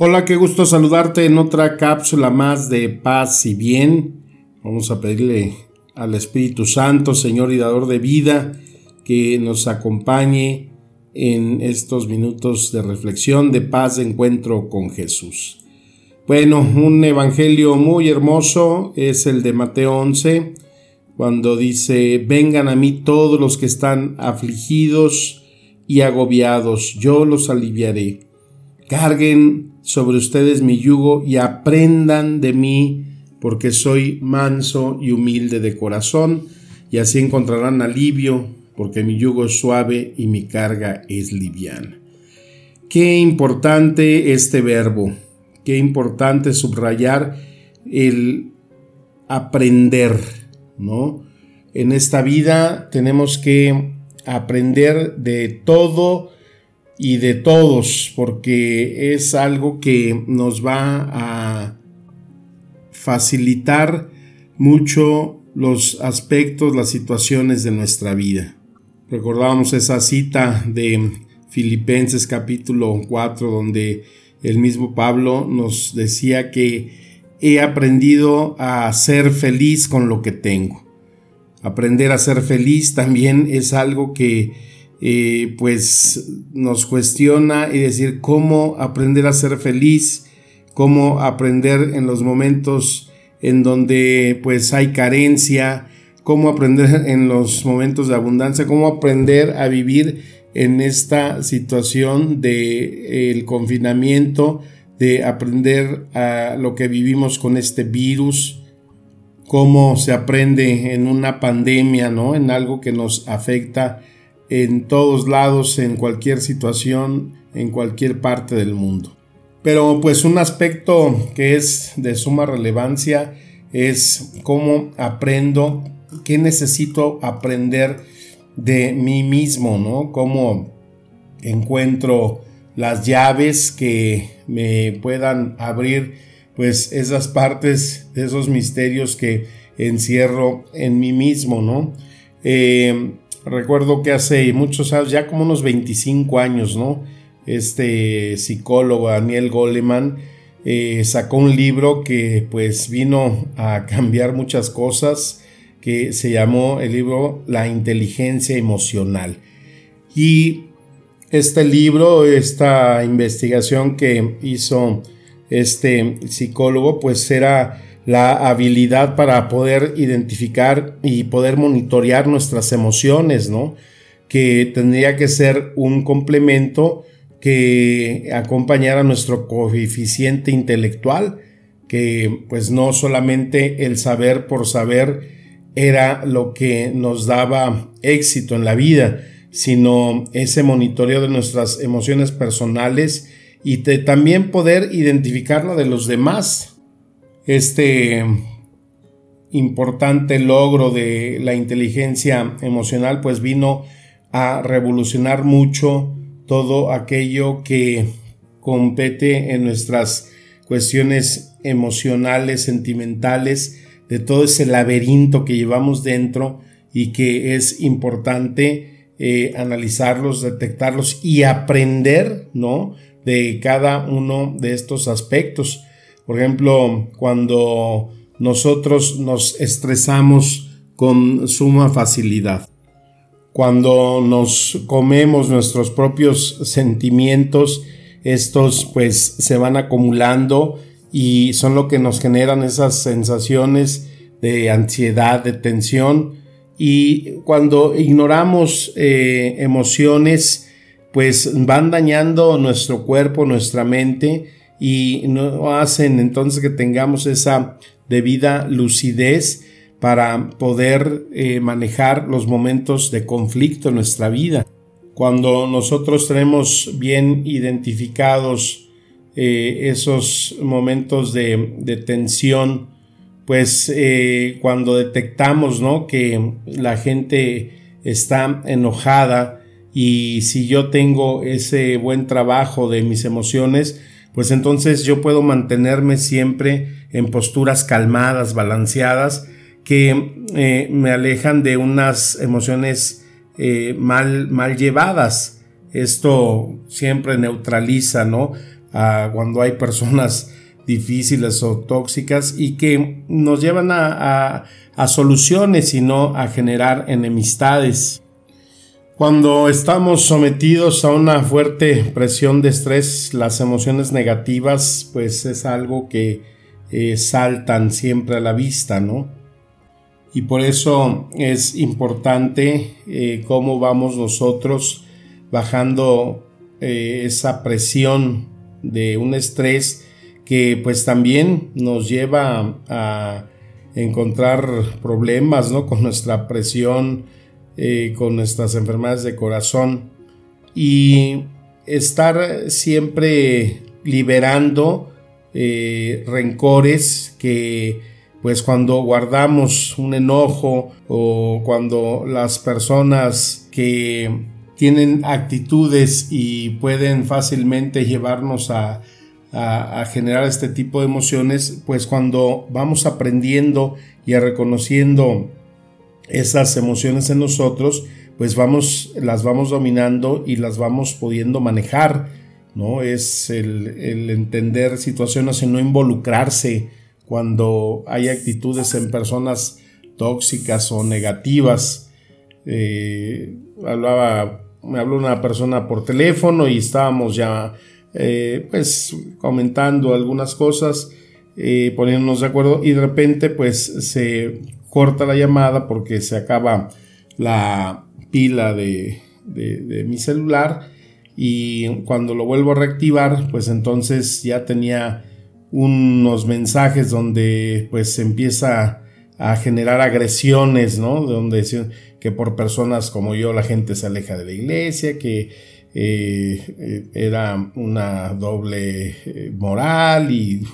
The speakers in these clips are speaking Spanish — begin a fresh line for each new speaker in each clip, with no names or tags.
Hola, qué gusto saludarte en otra cápsula más de paz y bien. Vamos a pedirle al Espíritu Santo, Señor y Dador de vida, que nos acompañe en estos minutos de reflexión, de paz, de encuentro con Jesús. Bueno, un evangelio muy hermoso es el de Mateo 11, cuando dice, vengan a mí todos los que están afligidos y agobiados, yo los aliviaré. Carguen sobre ustedes mi yugo y aprendan de mí, porque soy manso y humilde de corazón, y así encontrarán alivio, porque mi yugo es suave y mi carga es liviana. Qué importante este verbo, qué importante subrayar el aprender, ¿no? En esta vida tenemos que aprender de todo y de todos, porque es algo que nos va a facilitar mucho los aspectos, las situaciones de nuestra vida. Recordábamos esa cita de Filipenses capítulo 4 donde el mismo Pablo nos decía que he aprendido a ser feliz con lo que tengo. Aprender a ser feliz también es algo que eh, pues nos cuestiona y decir cómo aprender a ser feliz, cómo aprender en los momentos en donde pues hay carencia, cómo aprender en los momentos de abundancia, cómo aprender a vivir en esta situación de el confinamiento, de aprender a lo que vivimos con este virus, cómo se aprende en una pandemia, ¿no? En algo que nos afecta en todos lados, en cualquier situación, en cualquier parte del mundo. Pero pues un aspecto que es de suma relevancia es cómo aprendo, qué necesito aprender de mí mismo, ¿no? Cómo encuentro las llaves que me puedan abrir pues esas partes, esos misterios que encierro en mí mismo, ¿no? Eh, recuerdo que hace muchos años, ya como unos 25 años, ¿no? Este psicólogo Daniel Goleman eh, sacó un libro que pues vino a cambiar muchas cosas, que se llamó el libro La inteligencia emocional. Y este libro, esta investigación que hizo este psicólogo, pues era la habilidad para poder identificar y poder monitorear nuestras emociones, ¿no? Que tendría que ser un complemento que acompañara nuestro coeficiente intelectual, que pues no solamente el saber por saber era lo que nos daba éxito en la vida, sino ese monitoreo de nuestras emociones personales y también poder identificarlo de los demás. Este importante logro de la inteligencia emocional pues vino a revolucionar mucho todo aquello que compete en nuestras cuestiones emocionales, sentimentales, de todo ese laberinto que llevamos dentro y que es importante eh, analizarlos, detectarlos y aprender, ¿no? De cada uno de estos aspectos. Por ejemplo, cuando nosotros nos estresamos con suma facilidad, cuando nos comemos nuestros propios sentimientos, estos pues se van acumulando y son lo que nos generan esas sensaciones de ansiedad, de tensión. Y cuando ignoramos eh, emociones, pues van dañando nuestro cuerpo, nuestra mente y no hacen entonces que tengamos esa debida lucidez para poder eh, manejar los momentos de conflicto en nuestra vida. Cuando nosotros tenemos bien identificados eh, esos momentos de, tensión, pues eh, cuando detectamos ¿no? que la gente está enojada y si yo tengo ese buen trabajo de mis emociones, pues entonces yo puedo mantenerme siempre en posturas calmadas, balanceadas, que eh, me alejan de unas emociones eh, mal, mal llevadas. Esto siempre neutraliza, ¿no? cuando hay personas difíciles o tóxicas y que nos llevan a, a soluciones y no a generar enemistades. Cuando estamos sometidos a una fuerte presión de estrés, las emociones negativas pues es algo que eh, saltan siempre a la vista, ¿no? Y por eso es importante eh, cómo vamos nosotros bajando eh, esa presión de un estrés que pues también nos lleva a encontrar problemas, ¿no? Con nuestra presión eh, con nuestras enfermedades de corazón. Y estar siempre liberando eh, rencores que pues cuando guardamos un enojo o cuando las personas que tienen actitudes y pueden fácilmente llevarnos a, a, generar este tipo de emociones, pues cuando vamos aprendiendo y reconociendo esas emociones en nosotros, pues vamos, las vamos dominando y las vamos pudiendo manejar, ¿no? Es el, entender situaciones y no involucrarse cuando hay actitudes en personas tóxicas o negativas. Eh, hablaba, me habló una persona por teléfono y estábamos ya, eh, pues, comentando algunas cosas, eh, poniéndonos de acuerdo y de repente, pues, se corta la llamada porque se acaba la pila de, mi celular y cuando lo vuelvo a reactivar pues entonces ya tenía unos mensajes donde pues se empieza a generar agresiones, ¿no? Donde decían que por personas como yo la gente se aleja de la iglesia, que eh, era una doble eh, moral y,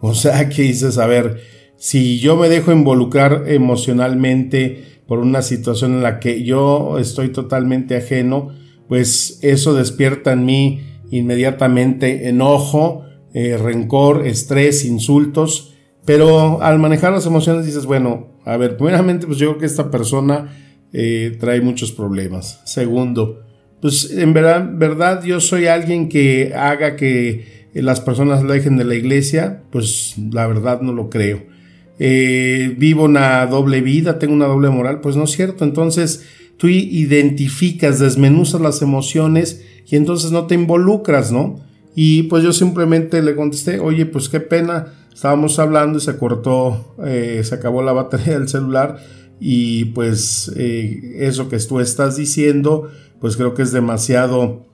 o sea, que hice saber si yo me dejo involucrar emocionalmente por una situación en la que yo estoy totalmente ajeno, pues eso despierta en mí inmediatamente enojo, eh, rencor, estrés, insultos, pero al manejar las emociones dices, bueno, a ver, primeramente pues yo creo que esta persona eh, trae muchos problemas. Segundo, pues en verdad, verdad yo soy alguien que haga que las personas la dejen de la iglesia, pues la verdad no lo creo. Eh, vivo una doble vida, tengo una doble moral, pues no es cierto. Entonces tú identificas, desmenuzas las emociones y entonces no te involucras, ¿no? Y pues yo simplemente le contesté, oye, pues qué pena, estábamos hablando y se cortó, eh, se acabó la batería del celular y pues eh, eso que tú estás diciendo, pues creo que es demasiado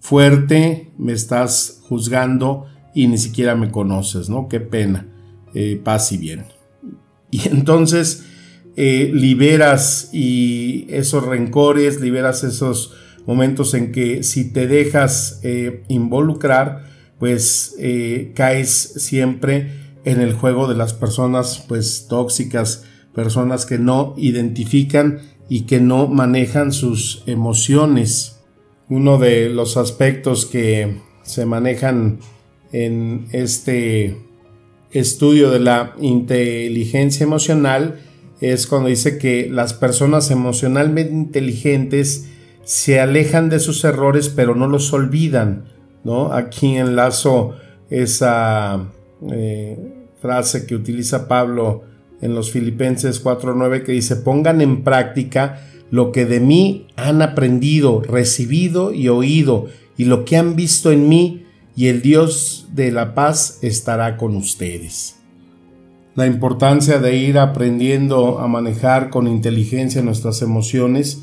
fuerte, me estás juzgando y ni siquiera me conoces, ¿no? Qué pena. Eh, paz y bien. Y entonces eh, liberas y esos rencores, liberas esos momentos en que si te dejas eh, involucrar, pues caes siempre en el juego de las personas pues tóxicas, personas que no identifican y que no manejan sus emociones. Uno de los aspectos que se manejan en este estudio de la inteligencia emocional es cuando dice que las personas emocionalmente inteligentes se alejan de sus errores pero no los olvidan. ¿no? Aquí enlazo esa eh, frase que utiliza Pablo en los Filipenses 4.9 que dice pongan en práctica lo que de mí han aprendido, recibido y oído y lo que han visto en mí y el Dios de la paz estará con ustedes. La importancia de ir aprendiendo a manejar con inteligencia nuestras emociones,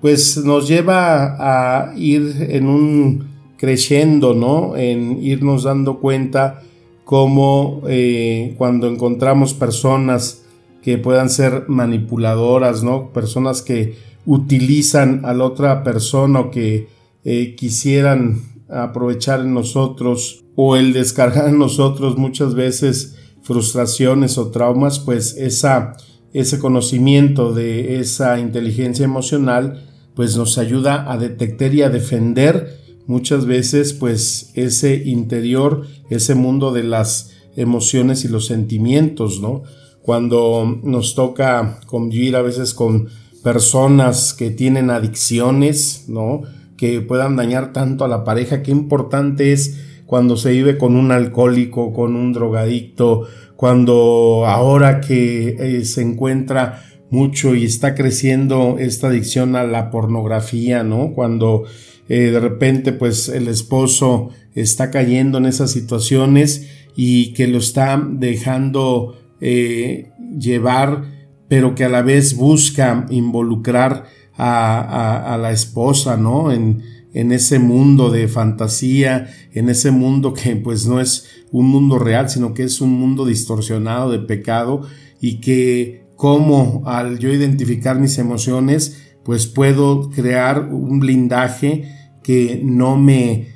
pues nos lleva a ir en un creciendo, ¿no? En irnos dando cuenta cómo eh, cuando encontramos personas que puedan ser manipuladoras, ¿no? Personas que utilizan a la otra persona o que eh, quisieran aprovechar en nosotros o el descargar en nosotros muchas veces frustraciones o traumas, pues esa, ese conocimiento de esa inteligencia emocional pues nos ayuda a detectar y a defender muchas veces pues ese interior, ese mundo de las emociones y los sentimientos, ¿no? Cuando nos toca convivir a veces con personas que tienen adicciones, ¿no? Que puedan dañar tanto a la pareja, qué importante es cuando se vive con un alcohólico, con un drogadicto, cuando ahora que eh, se encuentra mucho y está creciendo esta adicción a la pornografía, ¿no? Cuando eh, de repente pues el esposo está cayendo en esas situaciones y que lo está dejando eh, llevar, pero que a la vez busca involucrar a, la esposa, ¿no? En, en ese mundo de fantasía, en ese mundo que pues no es un mundo real, sino que es un mundo distorsionado de pecado y que como al yo identificar mis emociones, pues puedo crear un blindaje que no me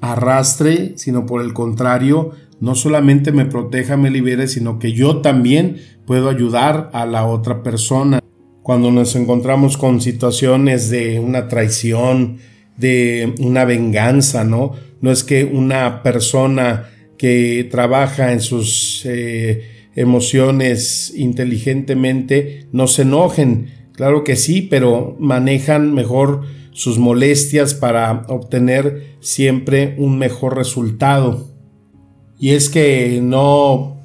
arrastre, sino por el contrario, no solamente me proteja, me libere, sino que yo también puedo ayudar a la otra persona. Cuando nos encontramos con situaciones de una traición, de una venganza, ¿no? No es que una persona que trabaja en sus eh, emociones inteligentemente no se enojen, claro que sí, pero manejan mejor sus molestias para obtener siempre un mejor resultado. Y es que no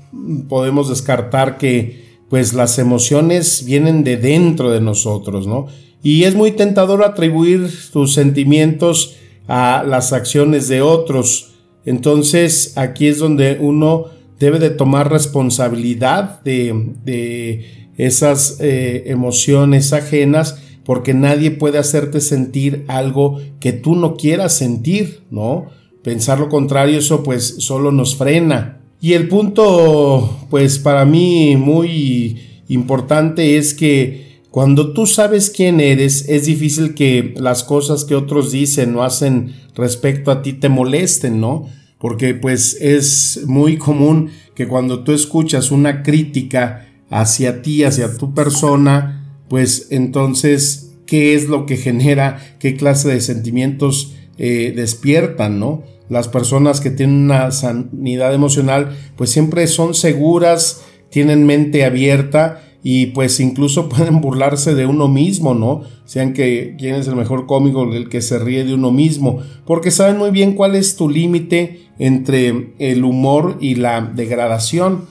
podemos descartar que pues las emociones vienen de dentro de nosotros, ¿no? Y es muy tentador atribuir tus sentimientos a las acciones de otros. Entonces aquí es donde uno debe de tomar responsabilidad de, esas eh, emociones ajenas porque nadie puede hacerte sentir algo que tú no quieras sentir, ¿no? Pensar lo contrario, eso pues solo nos frena. Y el punto, pues para mí muy importante es que cuando tú sabes quién eres, es difícil que las cosas que otros dicen o hacen respecto a ti te molesten, ¿no? Porque pues es muy común que cuando tú escuchas una crítica hacia ti, hacia tu persona, pues entonces, ¿qué es lo que genera? ¿Qué clase de sentimientos eh, despiertan, no? Las personas que tienen una sanidad emocional, pues siempre son seguras, tienen mente abierta y pues incluso pueden burlarse de uno mismo, ¿no? Sean que quién es el mejor cómico, el que se ríe de uno mismo, porque saben muy bien cuál es tu límite entre el humor y la degradación.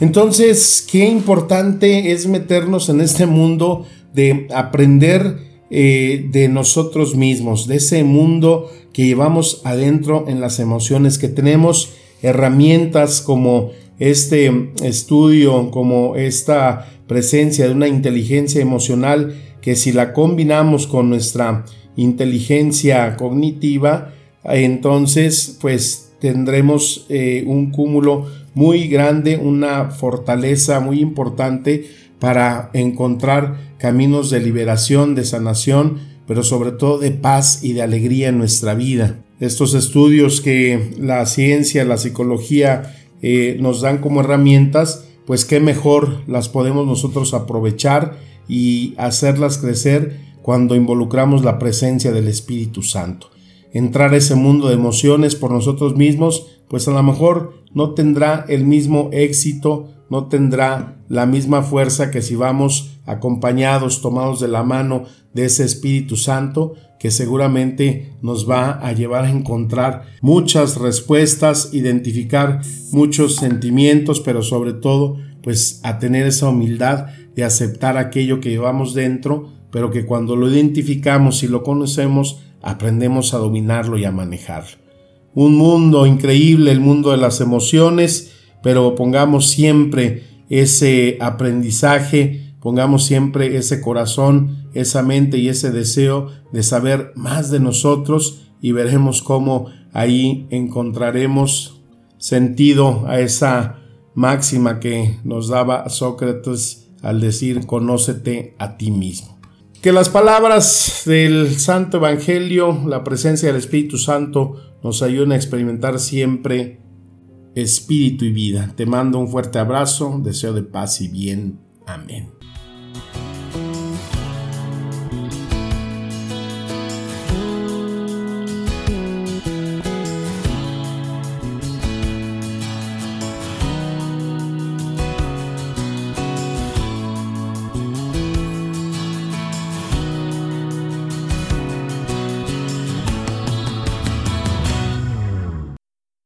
Entonces, qué importante es meternos en este mundo de aprender eh, de nosotros mismos, de ese mundo que llevamos adentro en las emociones, que tenemos herramientas como este estudio, como esta presencia de una inteligencia emocional, que si la combinamos con nuestra inteligencia cognitiva, entonces pues tendremos eh, un cúmulo muy grande, una fortaleza muy importante para encontrar caminos de liberación, de sanación, pero sobre todo de paz y de alegría en nuestra vida. Estos estudios que la ciencia, la psicología eh, nos dan como herramientas, pues qué mejor las podemos nosotros aprovechar y hacerlas crecer cuando involucramos la presencia del Espíritu Santo. Entrar a ese mundo de emociones por nosotros mismos pues a lo mejor no tendrá el mismo éxito, no tendrá la misma fuerza que si vamos acompañados, tomados de la mano de ese Espíritu Santo, que seguramente nos va a llevar a encontrar muchas respuestas, identificar muchos sentimientos, pero sobre todo, pues a tener esa humildad de aceptar aquello que llevamos dentro, pero que cuando lo identificamos y lo conocemos, aprendemos a dominarlo y a manejarlo. Un mundo increíble, el mundo de las emociones, pero pongamos siempre ese aprendizaje, pongamos siempre ese corazón, esa mente y ese deseo de saber más de nosotros y veremos cómo ahí encontraremos sentido a esa máxima que nos daba Sócrates al decir conócete a ti mismo. Que las palabras del Santo Evangelio, la presencia del Espíritu Santo, nos ayuden a experimentar siempre espíritu y vida. Te mando un fuerte abrazo, deseo de paz y bien. Amén.